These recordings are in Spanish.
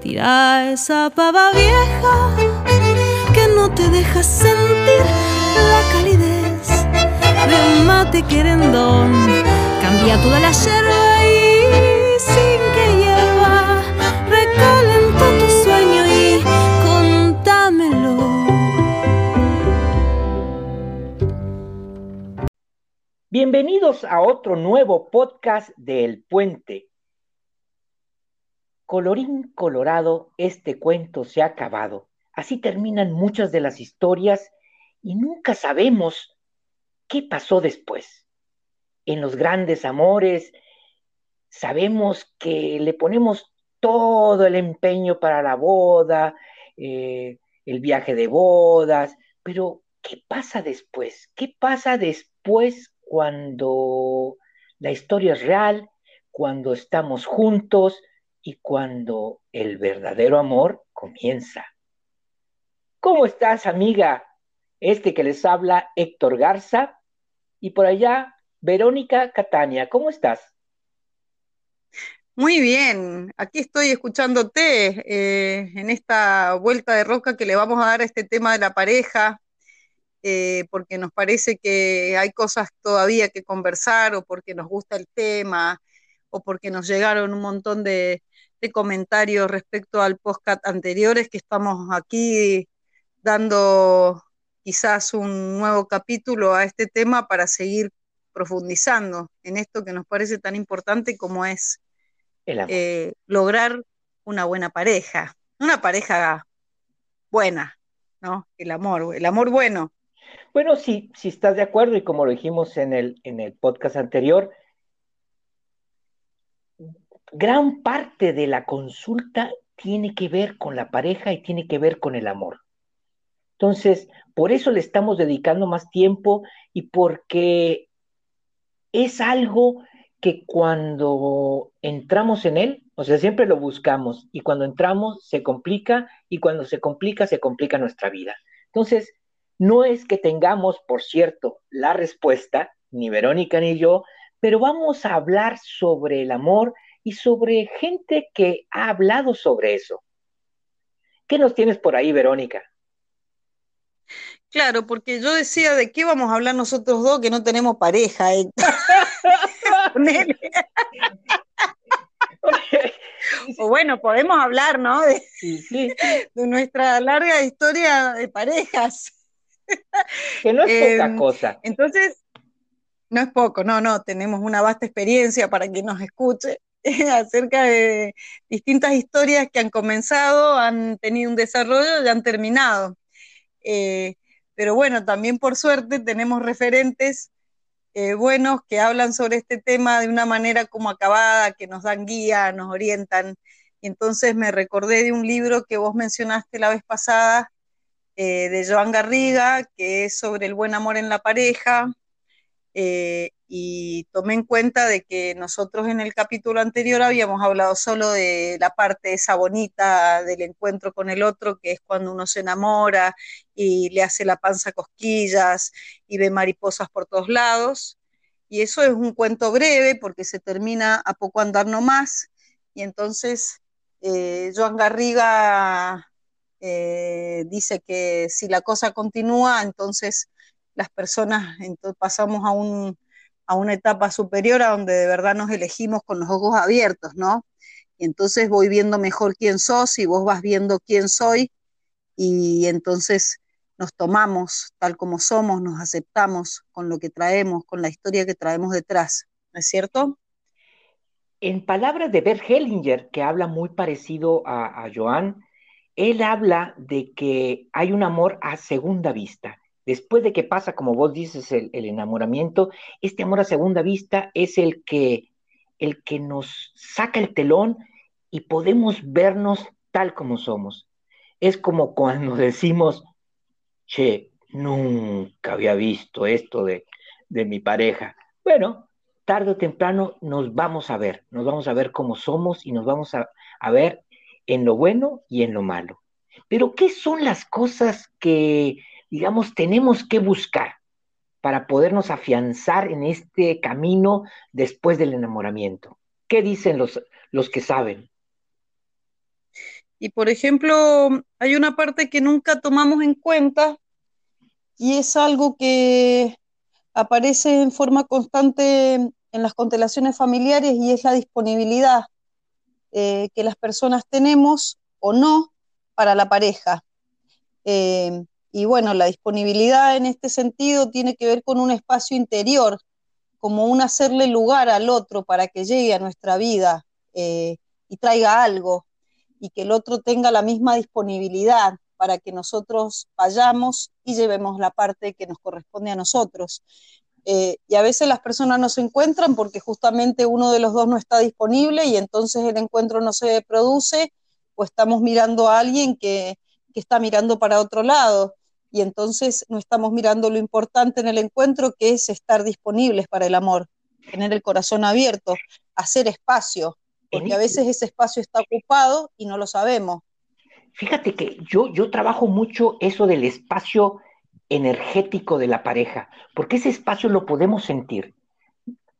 Tira esa pava vieja que no te deja sentir la calidez de un mate querendón. Cambia toda la yerba y sin que hierva, recalenta tu sueño y contámelo. Bienvenidos a otro nuevo podcast de El Puente. Colorín colorado, este cuento se ha acabado. Así terminan muchas de las historias y nunca sabemos qué pasó después. En los grandes amores sabemos que le ponemos todo el empeño para la boda, eh, el viaje de bodas, pero ¿qué pasa después? ¿Qué pasa después cuando la historia es real, cuando estamos juntos, y cuando el verdadero amor comienza. ¿Cómo estás, amiga? Este que les habla Héctor Garza y por allá Verónica Catania. ¿Cómo estás? Muy bien, aquí estoy escuchándote eh, en esta vuelta de roca que le vamos a dar a este tema de la pareja, eh, porque nos parece que hay cosas todavía que conversar o porque nos gusta el tema o porque nos llegaron un montón de, de comentarios respecto al podcast anteriores que estamos aquí dando quizás un nuevo capítulo a este tema para seguir profundizando en esto que nos parece tan importante como es eh, lograr una buena pareja, una pareja buena, ¿no? El amor, el amor bueno. Bueno, sí, si estás de acuerdo y como lo dijimos en el, en el podcast anterior, gran parte de la consulta tiene que ver con la pareja y tiene que ver con el amor. Entonces, por eso le estamos dedicando más tiempo y porque es algo que cuando entramos en él, o sea, siempre lo buscamos y cuando entramos se complica y cuando se complica se complica nuestra vida. Entonces, no es que tengamos, por cierto, la respuesta, ni Verónica ni yo, pero vamos a hablar sobre el amor y sobre gente que ha hablado sobre eso. ¿Qué nos tienes por ahí, Verónica? Claro, porque yo decía de qué vamos a hablar nosotros dos que no tenemos pareja. Eh? o bueno, podemos hablar, ¿no? De, de, nuestra larga historia de parejas. Que no es poca em, cosa. Entonces, no es poco, no, no, tenemos una vasta experiencia para quien nos escuche. acerca de distintas historias que han comenzado, han tenido un desarrollo y han terminado. Eh, pero bueno, también por suerte tenemos referentes eh, buenos que hablan sobre este tema de una manera como acabada, que nos dan guía, nos orientan. Y entonces me recordé de un libro que vos mencionaste la vez pasada, eh, de Joan Garriga, que es sobre el buen amor en la pareja, y tomé en cuenta de que nosotros en el capítulo anterior habíamos hablado solo de la parte esa bonita del encuentro con el otro, que es cuando uno se enamora y le hace la panza cosquillas y ve mariposas por todos lados. Y eso es un cuento breve porque se termina a poco andar nomás. Y entonces eh, Joan Garriga eh, dice que si la cosa continúa, entonces las personas entonces pasamos a, un, a una etapa superior a donde de verdad nos elegimos con los ojos abiertos, ¿no? Y entonces voy viendo mejor quién sos y vos vas viendo quién soy y entonces nos tomamos tal como somos, nos aceptamos con lo que traemos, con la historia que traemos detrás, ¿no es cierto? En palabras de Bert Hellinger, que habla muy parecido a, a Joan, él habla de que hay un amor a segunda vista después de que pasa, como vos dices, el, enamoramiento, este amor a segunda vista es el que, el que nos saca el telón y podemos vernos tal como somos. Es como cuando decimos, che, nunca había visto esto de, mi pareja. Bueno, tarde o temprano nos vamos a ver, nos vamos a ver como somos y nos vamos a, a ver en lo bueno y en lo malo. Pero, ¿qué son las cosas que digamos, tenemos que buscar para podernos afianzar en este camino después del enamoramiento? ¿Qué dicen los, los que saben? Y por ejemplo, hay una parte que nunca tomamos en cuenta y es algo que aparece en forma constante en las constelaciones familiares y es la disponibilidad eh, que las personas tenemos o no para la pareja. Eh, y bueno, la disponibilidad en este sentido tiene que ver con un espacio interior, como un hacerle lugar al otro para que llegue a nuestra vida eh, y traiga algo, y que el otro tenga la misma disponibilidad para que nosotros vayamos y llevemos la parte que nos corresponde a nosotros. Eh, y a veces las personas no se encuentran porque justamente uno de los dos no está disponible y entonces el encuentro no se produce o estamos mirando a alguien que, que está mirando para otro lado y entonces no estamos mirando lo importante en el encuentro que es estar disponibles para el amor, tener el corazón abierto, hacer espacio, porque a veces ese espacio está ocupado y no lo sabemos. Fíjate que yo, yo trabajo mucho eso del espacio energético de la pareja, porque ese espacio lo podemos sentir.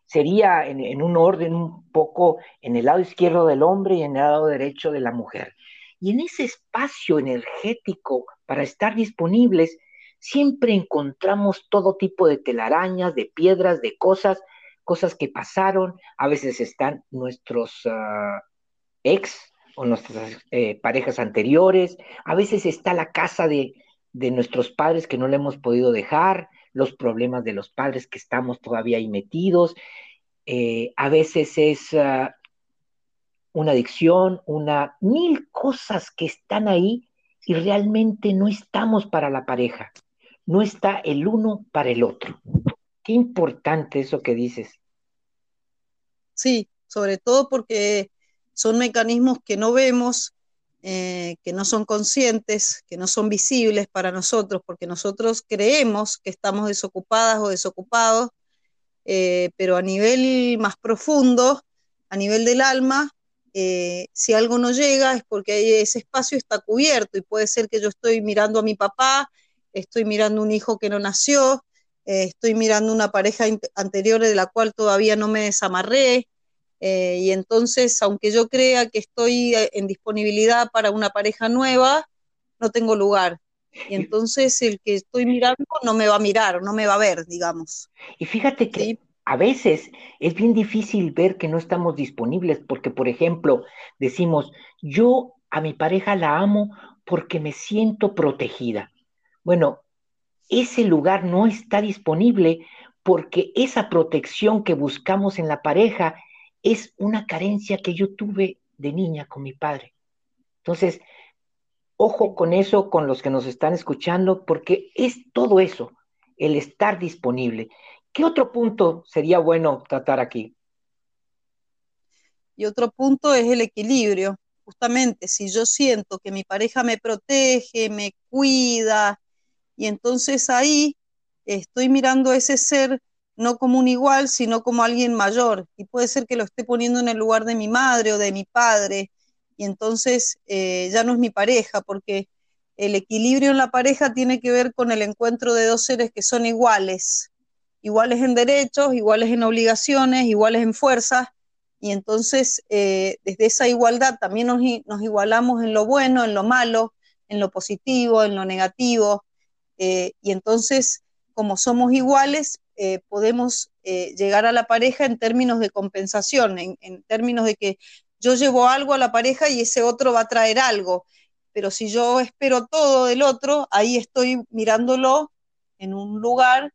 Sería en, en, un orden un poco en el lado izquierdo del hombre y en el lado derecho de la mujer. Y en ese espacio energético para estar disponibles, siempre encontramos todo tipo de telarañas, de piedras, de cosas cosas que pasaron, a veces están nuestros uh, ex o nuestras eh, parejas anteriores, a veces está la casa de, de nuestros padres que no le hemos podido dejar, los problemas de los padres que estamos todavía ahí metidos, eh, a veces es uh, una adicción, una mil cosas que están ahí y realmente no estamos para la pareja, no está el uno para el otro. Qué importante eso que dices. Sí, sobre todo porque son mecanismos que no vemos, eh, que no son conscientes, que no son visibles para nosotros, porque nosotros creemos que estamos desocupadas o desocupados, eh, pero a nivel más profundo, a nivel del alma, eh, si algo no llega es porque ese espacio está cubierto y puede ser que yo estoy mirando a mi papá estoy mirando un hijo que no nació, eh, estoy mirando una pareja anterior de la cual todavía no me desamarré, eh, y entonces, aunque yo crea que estoy en disponibilidad para una pareja nueva, no tengo lugar. Y entonces el que estoy mirando no me va a mirar, no me va a ver, digamos. Y fíjate que ¿Sí? A veces es bien difícil ver que no estamos disponibles, porque, por ejemplo, decimos, yo a mi pareja la amo porque me siento protegida. Bueno, ese lugar no está disponible porque esa protección que buscamos en la pareja es una carencia que yo tuve de niña con mi padre. Entonces, ojo con eso, con los que nos están escuchando, porque es todo eso, el estar disponible. ¿Qué otro punto sería bueno tratar aquí? Y otro punto es el equilibrio. Justamente, si yo siento que mi pareja me protege, me cuida, y entonces ahí estoy mirando a ese ser no como un igual, sino como alguien mayor. Y puede ser que lo esté poniendo en el lugar de mi madre o de mi padre. Y entonces eh, ya no es mi pareja, porque el equilibrio en la pareja tiene que ver con el encuentro de dos seres que son iguales, iguales en derechos, iguales en obligaciones, iguales en fuerzas. Y entonces, eh, desde esa igualdad también nos, nos igualamos en lo bueno, en lo malo, en lo positivo, en lo negativo, eh, y entonces, como somos iguales, eh, podemos eh, llegar a la pareja en términos de compensación, en, en, términos de que yo llevo algo a la pareja y ese otro va a traer algo. Pero si yo espero todo del otro, ahí estoy mirándolo en un lugar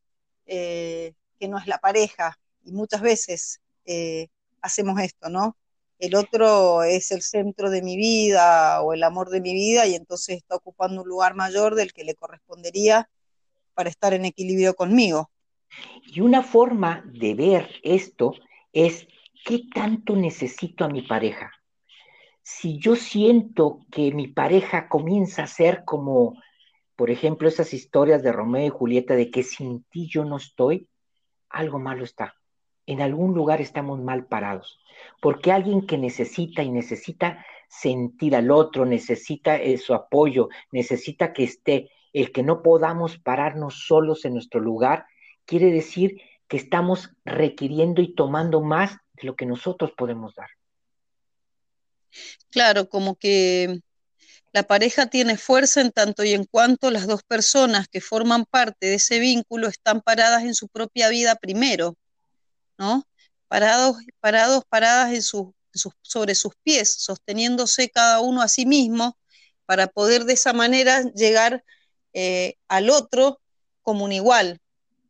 que no es la pareja. Y muchas veces hacemos esto, ¿no? el otro es el centro de mi vida o el amor de mi vida y entonces está ocupando un lugar mayor del que le correspondería para estar en equilibrio conmigo. Y una forma de ver esto es qué tanto necesito a mi pareja. Si yo siento que mi pareja comienza a ser como, por ejemplo, esas historias de Romeo y Julieta de que sin ti yo no estoy, algo malo está. En algún lugar estamos mal parados porque alguien que necesita y necesita sentir al otro, necesita eh, su apoyo, necesita que esté, el que no podamos pararnos solos en nuestro lugar, quiere decir que estamos requiriendo y tomando más de lo que nosotros podemos dar. Claro, como que La pareja tiene fuerza en tanto y en cuanto las dos personas que forman parte de ese vínculo están paradas en su propia vida primero, ¿no? Parados, parados, paradas sobre sus pies, sosteniéndose cada uno a sí mismo para poder de esa manera llegar eh, al otro como un igual.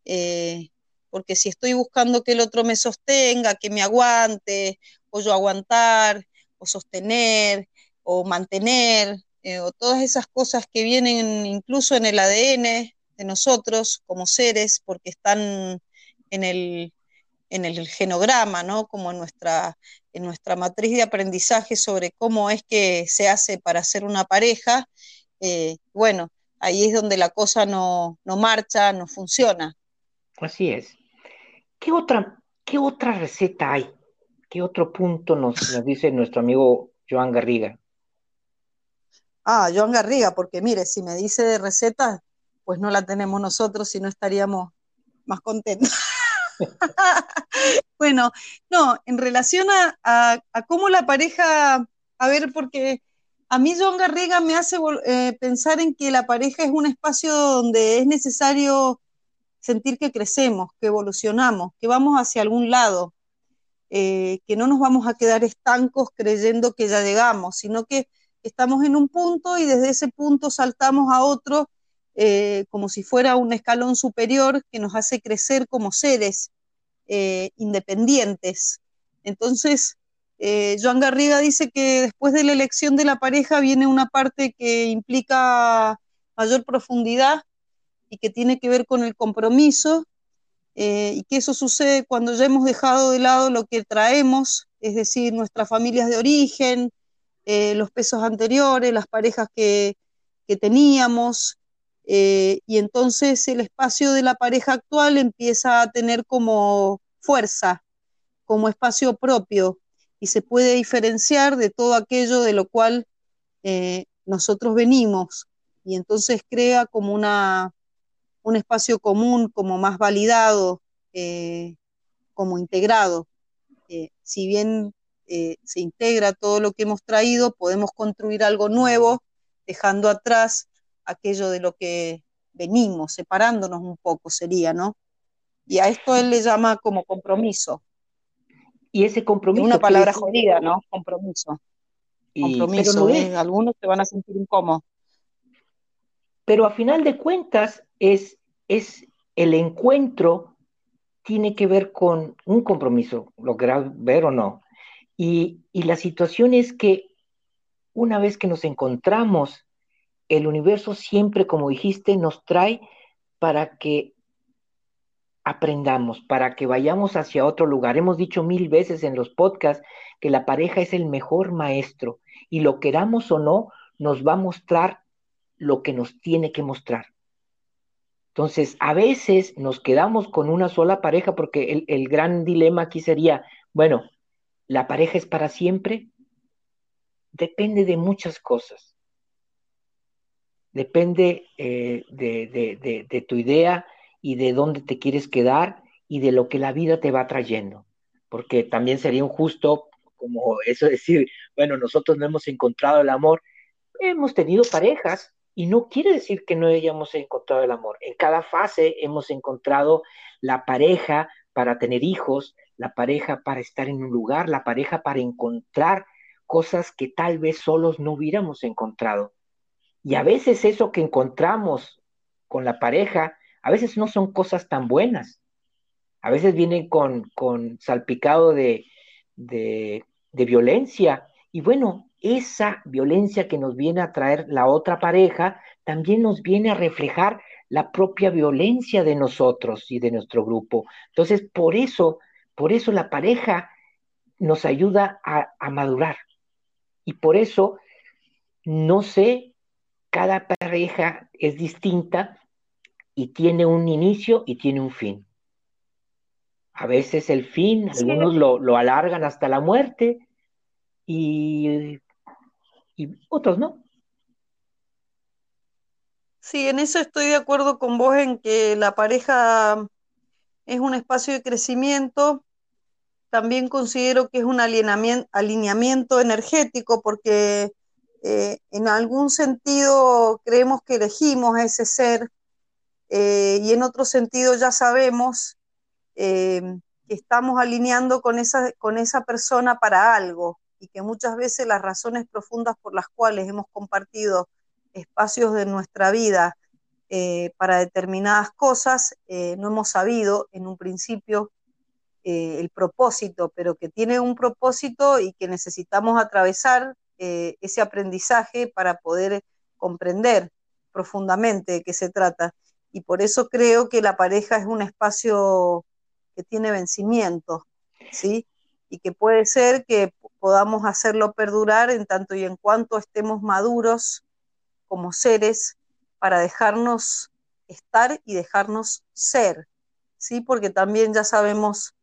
Eh, porque si estoy buscando que el otro me sostenga, que me aguante, o yo aguantar, o sostener, o mantener, eh, o todas esas cosas que vienen incluso en el ADN de nosotros como seres, porque están en el, en el genograma, ¿no? Como en nuestra, en nuestra matriz de aprendizaje sobre cómo es que se hace para ser una pareja, eh, bueno, ahí es donde la cosa no, no, marcha, no funciona. Así es. ¿Qué otra, qué otra receta hay? ¿Qué otro punto nos, nos dice nuestro amigo Joan Garriga? Ah, Joan Garriga, porque mire, si me dice de recetas, pues no la tenemos nosotros y no estaríamos más contentos. bueno, no, en relación a, cómo la pareja, a ver, porque a mí Joan Garriga me hace eh, pensar en que la pareja es un espacio donde es necesario sentir que crecemos, que evolucionamos, que vamos hacia algún lado, eh, que no nos vamos a quedar estancos creyendo que ya llegamos, sino que estamos en un punto y desde ese punto saltamos a otro eh, como si fuera un escalón superior que nos hace crecer como seres eh, independientes. Entonces, eh, Joan Garriga dice que después de la elección de la pareja viene una parte que implica mayor profundidad y que tiene que ver con el compromiso y que eso sucede cuando ya hemos dejado de lado lo que traemos, es decir, nuestras familias de origen, eh, los pesos anteriores, las parejas que, teníamos, eh, y entonces el espacio de la pareja actual empieza a tener como fuerza, como espacio propio, y se puede diferenciar de todo aquello de lo cual eh, nosotros venimos, y entonces crea como una, un espacio común, como más validado, como integrado. si bien eh, se integra todo lo que hemos traído, podemos construir algo nuevo, dejando atrás aquello de lo que venimos, separándonos un poco sería, ¿no? Y a esto él le llama como compromiso. Y ese compromiso. una palabra jodida, ¿no? Compromiso. compromiso. algunos se van a sentir incómodos. Pero a final de cuentas es, es el encuentro tiene que ver con un compromiso, lo querás ver o no. Y, la situación es que una vez que nos encontramos, el universo siempre, como dijiste, nos trae para que aprendamos, para que vayamos hacia otro lugar. Hemos dicho mil veces en los podcasts que la pareja es el mejor maestro y lo queramos o no, nos va a mostrar lo que nos tiene que mostrar. Entonces, a veces nos quedamos con una sola pareja porque el, el gran dilema aquí sería, bueno, ¿La pareja es para siempre? Depende de muchas cosas. Depende eh, de, tu idea y de dónde te quieres quedar y de lo que la vida te va trayendo. Porque también sería injusto, como eso decir, bueno, nosotros no hemos encontrado el amor. Hemos tenido parejas y no quiere decir que no hayamos encontrado el amor. En cada fase hemos encontrado la pareja para tener hijos, la pareja para estar en un lugar, la pareja para encontrar cosas que tal vez solos no hubiéramos encontrado. Y a veces eso que encontramos con la pareja, a veces no son cosas tan buenas. A veces vienen con, con salpicado de, de, de violencia. Y bueno, esa violencia que nos viene a traer la otra pareja también nos viene a reflejar la propia violencia de nosotros y de nuestro grupo. Entonces, por eso por eso la pareja nos ayuda a, madurar. Y por eso, no sé, cada pareja es distinta y tiene un inicio y tiene un fin. A veces el fin, algunos lo, alargan hasta la muerte y, y, otros no. Sí, en eso estoy de acuerdo con vos en que la pareja es un espacio de crecimiento. También considero que es un alineamiento, energético porque eh, en algún sentido creemos que elegimos a ese ser eh, y en otro sentido ya sabemos eh, que estamos alineando con esa, con esa persona para algo y que muchas veces las razones profundas por las cuales hemos compartido espacios de nuestra vida para determinadas cosas no hemos sabido en un principio el propósito, pero que tiene un propósito y que necesitamos atravesar eh, ese aprendizaje para poder comprender profundamente de qué se trata. Y por eso creo que la pareja es un espacio que tiene vencimiento, ¿sí? Y que puede ser que podamos hacerlo perdurar en tanto y en cuanto estemos maduros como seres para dejarnos estar y dejarnos ser, ¿sí? Porque también ya sabemos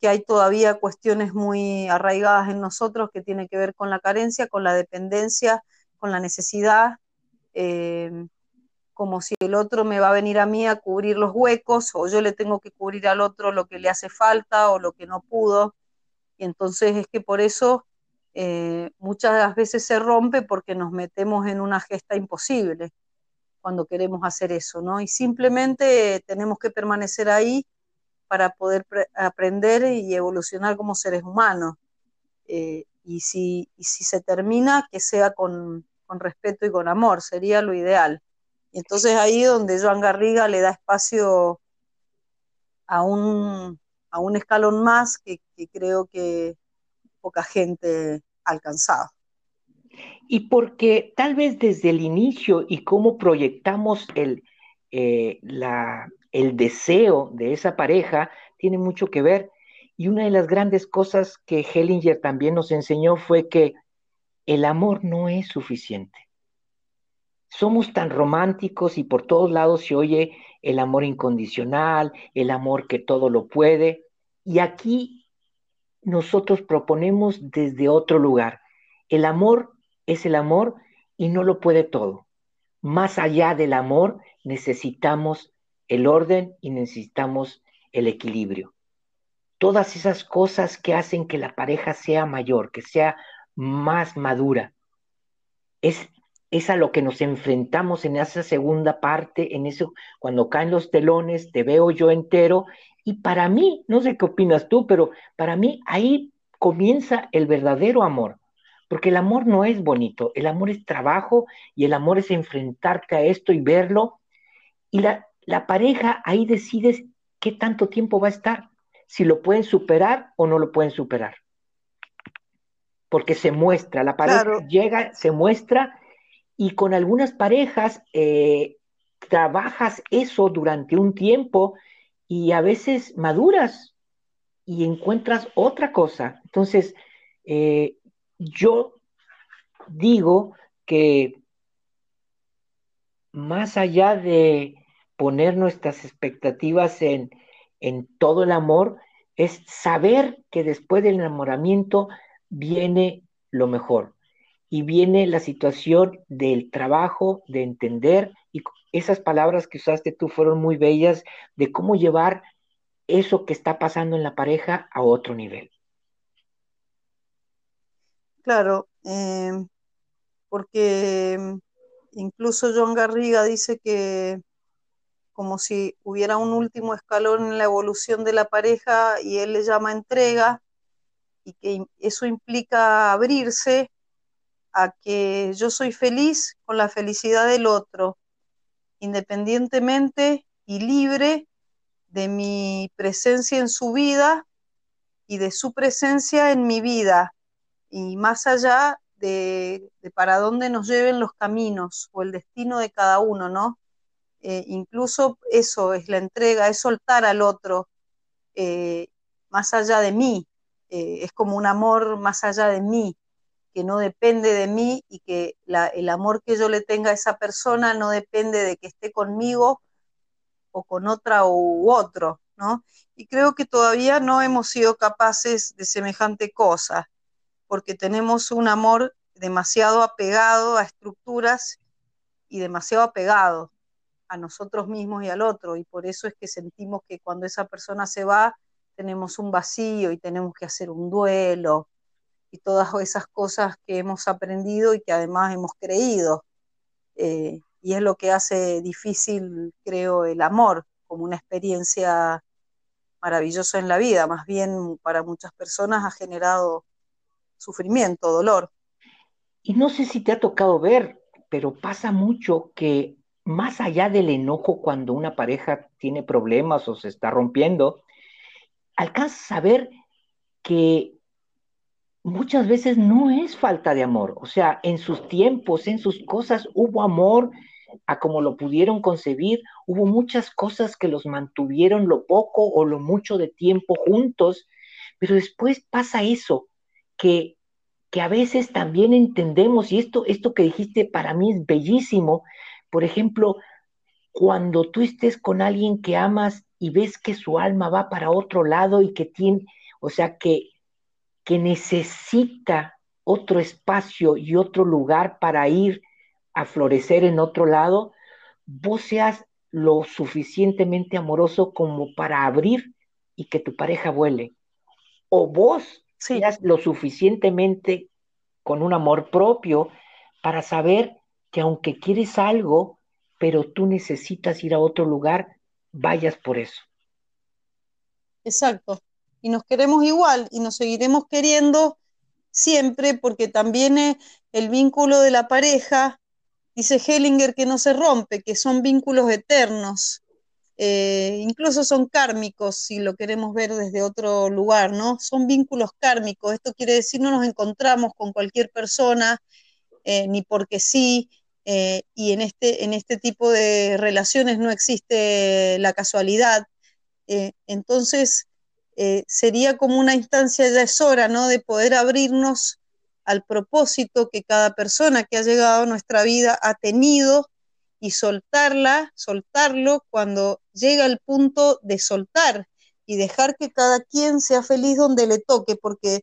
que hay todavía cuestiones muy arraigadas en nosotros que tienen que ver con la carencia, con la dependencia, con la necesidad, eh, como si el otro me va a venir a mí a cubrir los huecos o yo le tengo que cubrir al otro lo que le hace falta o lo que no pudo. Y entonces es que por eso eh, muchas veces se rompe porque nos metemos en una gesta imposible cuando queremos hacer eso, ¿no? Y simplemente tenemos que permanecer ahí para poder aprender y evolucionar como seres humanos. Eh, y, si, si se termina, que sea con, respeto y con amor, sería lo ideal. Y entonces ahí donde Joan Garriga le da espacio a un, a un escalón más que, creo que poca gente ha alcanzado. Y porque tal vez desde el inicio y cómo proyectamos el, eh, el deseo de esa pareja tiene mucho que ver. Y una de las grandes cosas que Hellinger también nos enseñó fue que el amor no es suficiente. Somos tan románticos y por todos lados se oye el amor incondicional, el amor que todo lo puede. Y aquí nosotros proponemos desde otro lugar. El amor es el amor y no lo puede todo. Más allá del amor necesitamos el orden y necesitamos el equilibrio. Todas esas cosas que hacen que la pareja sea mayor, que sea más madura, es, es a lo que nos enfrentamos en esa segunda parte, en eso, cuando caen los telones, te veo yo entero, y para mí, no sé qué opinas tú, pero para mí ahí comienza el verdadero amor, porque el amor no es bonito, el amor es trabajo y el amor es enfrentarte a esto y verlo. Y la, la pareja ahí decides qué tanto tiempo va a estar, si lo pueden superar o no lo pueden superar. Porque se muestra, la pareja llega, se muestra y con algunas parejas eh, trabajas eso durante un tiempo y a veces maduras y encuentras otra cosa. Entonces, eh, yo digo que más allá de poner nuestras expectativas en, todo el amor, es saber que después del enamoramiento viene lo mejor y viene la situación del trabajo, de entender, y esas palabras que usaste tú fueron muy bellas, de cómo llevar eso que está pasando en la pareja a otro nivel. Claro, eh, porque incluso John Garriga dice que como si hubiera un último escalón en la evolución de la pareja y él le llama entrega y que eso implica abrirse a que yo soy feliz con la felicidad del otro, independientemente y libre de mi presencia en su vida y de su presencia en mi vida, y más allá de, para dónde nos lleven los caminos o el destino de cada uno, ¿no? Eh, incluso eso es la entrega, es soltar al otro eh, más allá de mí, eh, es como un amor más allá de mí, que no depende de mí y que el amor que yo le tenga a esa persona no depende de que esté conmigo o con otra u otro, ¿no? Y creo que todavía no hemos sido capaces de semejante cosa, porque tenemos un amor demasiado apegado a estructuras y demasiado apegado a nosotros mismos y al otro. Y por eso es que sentimos que cuando esa persona se va, tenemos un vacío y tenemos que hacer un duelo y todas esas cosas que hemos aprendido y que además hemos creído. Eh, y es lo que hace difícil, creo, el amor como una experiencia maravillosa en la vida. Más bien para muchas personas ha generado sufrimiento, dolor. Y no sé si te ha tocado ver, pero pasa mucho que más allá del enojo cuando una pareja tiene problemas o se está rompiendo, alcanzas a ver que muchas veces no es falta de amor. O sea, en sus tiempos, en sus cosas, hubo amor a como lo pudieron concebir. Hubo muchas cosas que los mantuvieron lo poco o lo mucho de tiempo juntos, pero después pasa eso, que, que a veces también entendemos, y esto, esto que dijiste para mí es bellísimo, por ejemplo, cuando tú estés con alguien que amas y ves que su alma va para otro lado y que tiene, o sea, que, que necesita otro espacio y otro lugar para ir a florecer en otro lado, vos seas lo suficientemente amoroso como para abrir y que tu pareja vuele. O vos seas lo suficientemente con un amor propio para saber que aunque quieres algo, pero tú necesitas ir a otro lugar, vayas por eso. Exacto. Y nos queremos igual y nos seguiremos queriendo siempre porque también el vínculo de la pareja, dice Hellinger, que no se rompe, que son vínculos eternos. Eh, incluso son kármicos, si lo queremos ver desde otro lugar, ¿no? Son vínculos kármicos. Esto quiere decir no nos encontramos con cualquier persona, eh, ni porque sí, eh, y en este, en este tipo de relaciones no existe la casualidad. Entonces, sería como una instancia, ya es hora, ¿no? De poder abrirnos al propósito que cada persona que ha llegado a nuestra vida ha tenido y soltarla, soltarlo cuando llega el punto de soltar y dejar que cada quien sea feliz donde le toque, porque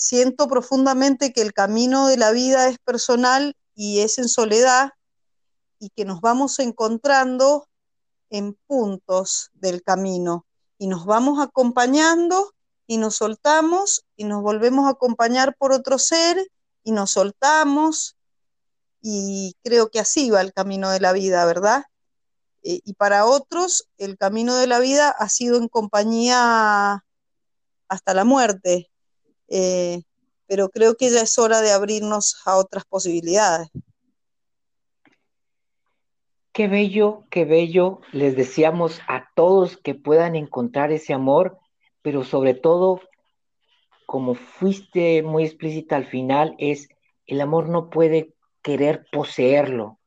siento profundamente que el camino de la vida es personal y es en soledad y que nos vamos encontrando en puntos del camino y nos vamos acompañando y nos soltamos y nos volvemos a acompañar por otro ser y nos soltamos y creo que así va el camino de la vida, ¿verdad? Eh, y para otros el camino de la vida ha sido en compañía hasta la muerte, eh, pero creo que ya es hora de abrirnos a otras posibilidades. Qué bello, qué bello. Les deseamos a todos que puedan encontrar ese amor, pero sobre todo, como fuiste muy explícita al final, es el amor no puede querer poseerlo,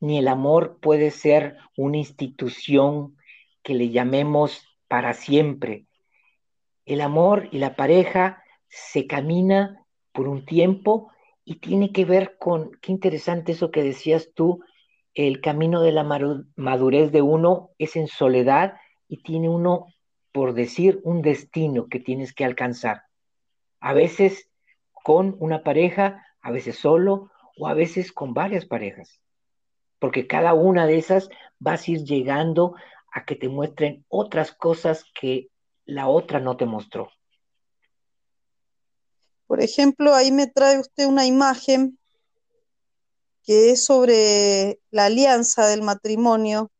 ni el amor puede ser una institución que le llamemos para siempre. El amor y la pareja se camina por un tiempo y tiene que ver con, qué interesante eso que decías tú, el camino de la madurez de uno es en soledad y tiene uno, por decir, un destino que tienes que alcanzar. A veces con una pareja, a veces solo o a veces con varias parejas. Porque cada una de esas vas a ir llegando a que te muestren otras cosas que la otra no te mostró. Por ejemplo, ahí me trae usted una imagen que es sobre la alianza del matrimonio,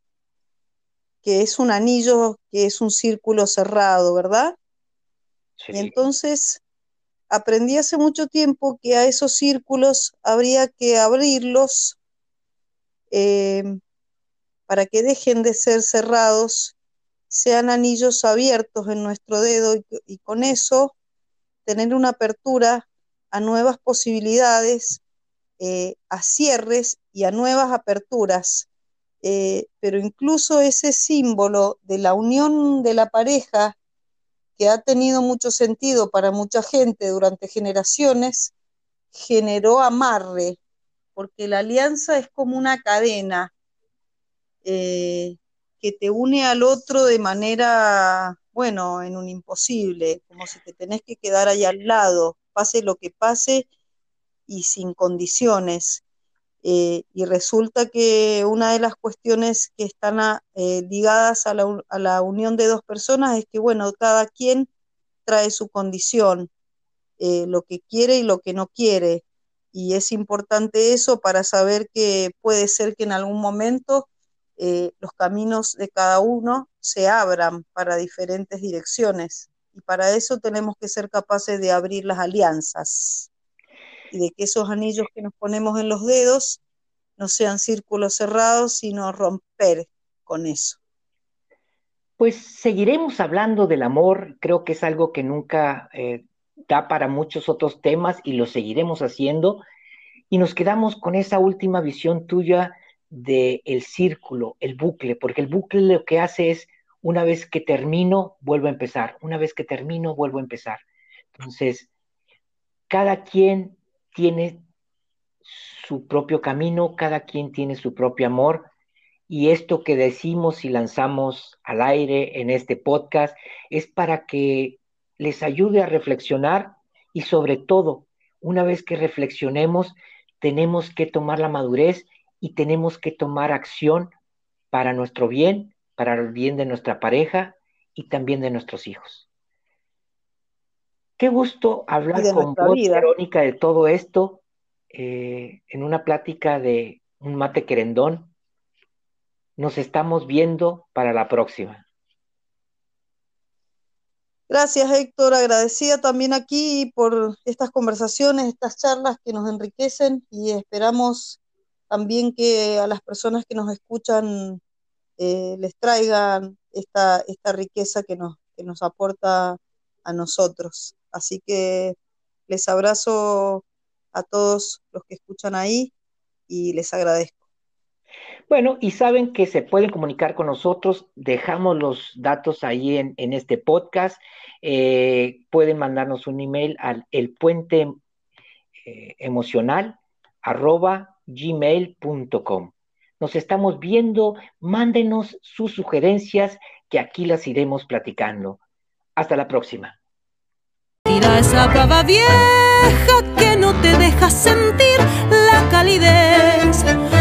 que es un anillo, que es un círculo cerrado, ¿verdad? Y entonces aprendí hace mucho tiempo que a esos círculos habría que abrirlos eh, para que dejen de ser cerrados, sean anillos abiertos en nuestro dedo y con eso tener una apertura a nuevas posibilidades, eh, a cierres y a nuevas aperturas. Eh, pero incluso ese símbolo de la unión de la pareja, que ha tenido mucho sentido para mucha gente durante generaciones, generó amarre, porque la alianza es como una cadena eh, que te une al otro de manera bueno, en un imposible, como si te tenés que quedar ahí al lado, pase lo que pase y sin condiciones. Eh, y resulta que una de las cuestiones que están eh, ligadas a la, a la, unión de dos personas es que, bueno, cada quien trae su condición. lo que quiere y lo que no quiere. Y es importante eso para saber que puede ser que en algún momento eh, los caminos de cada uno se abran para diferentes direcciones. Y para eso tenemos que ser capaces de abrir las alianzas y de que esos anillos que nos ponemos en los dedos no sean círculos cerrados, sino romper con eso. Pues seguiremos hablando del amor, creo que es algo que nunca eh, da para muchos otros temas y lo seguiremos haciendo. Y nos quedamos con esa última visión tuya del el círculo, el bucle, porque el bucle lo que hace es, una vez que termino, vuelvo a empezar, una vez que termino, vuelvo a empezar. Entonces, cada quien tiene su propio camino, cada quien tiene su propio amor. Y esto que decimos y lanzamos al aire en este podcast es para que les ayude a reflexionar y sobre todo, una vez que reflexionemos, tenemos que tomar la madurez y tenemos que tomar acción para nuestro bien, para el bien de nuestra pareja y también de nuestros hijos. Qué gusto hablar con vos, Verónica, de todo esto eh, en una plática de un mate querendón. Nos estamos viendo para la próxima. Gracias, Héctor. Agradecida también aquí por estas conversaciones, estas charlas que nos enriquecen y esperamos también que a las personas que nos escuchan eh, les traigan esta, esta riqueza que nos, que nos aporta a nosotros. Así que les abrazo a todos los que escuchan ahí y les agradezco. Bueno, y saben que se pueden comunicar con nosotros, dejamos los datos ahí en, este podcast, eh, pueden mandarnos un email al elpuente eh. Nos estamos viendo, mándenos sus sugerencias que aquí las iremos platicando. Hasta la próxima. Tira esa pava vieja que no te deja sentir la calidez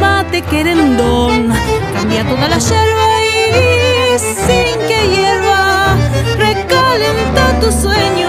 mate querendón. Cambia toda la yerba y sin que hierva, recalenta tu sueño.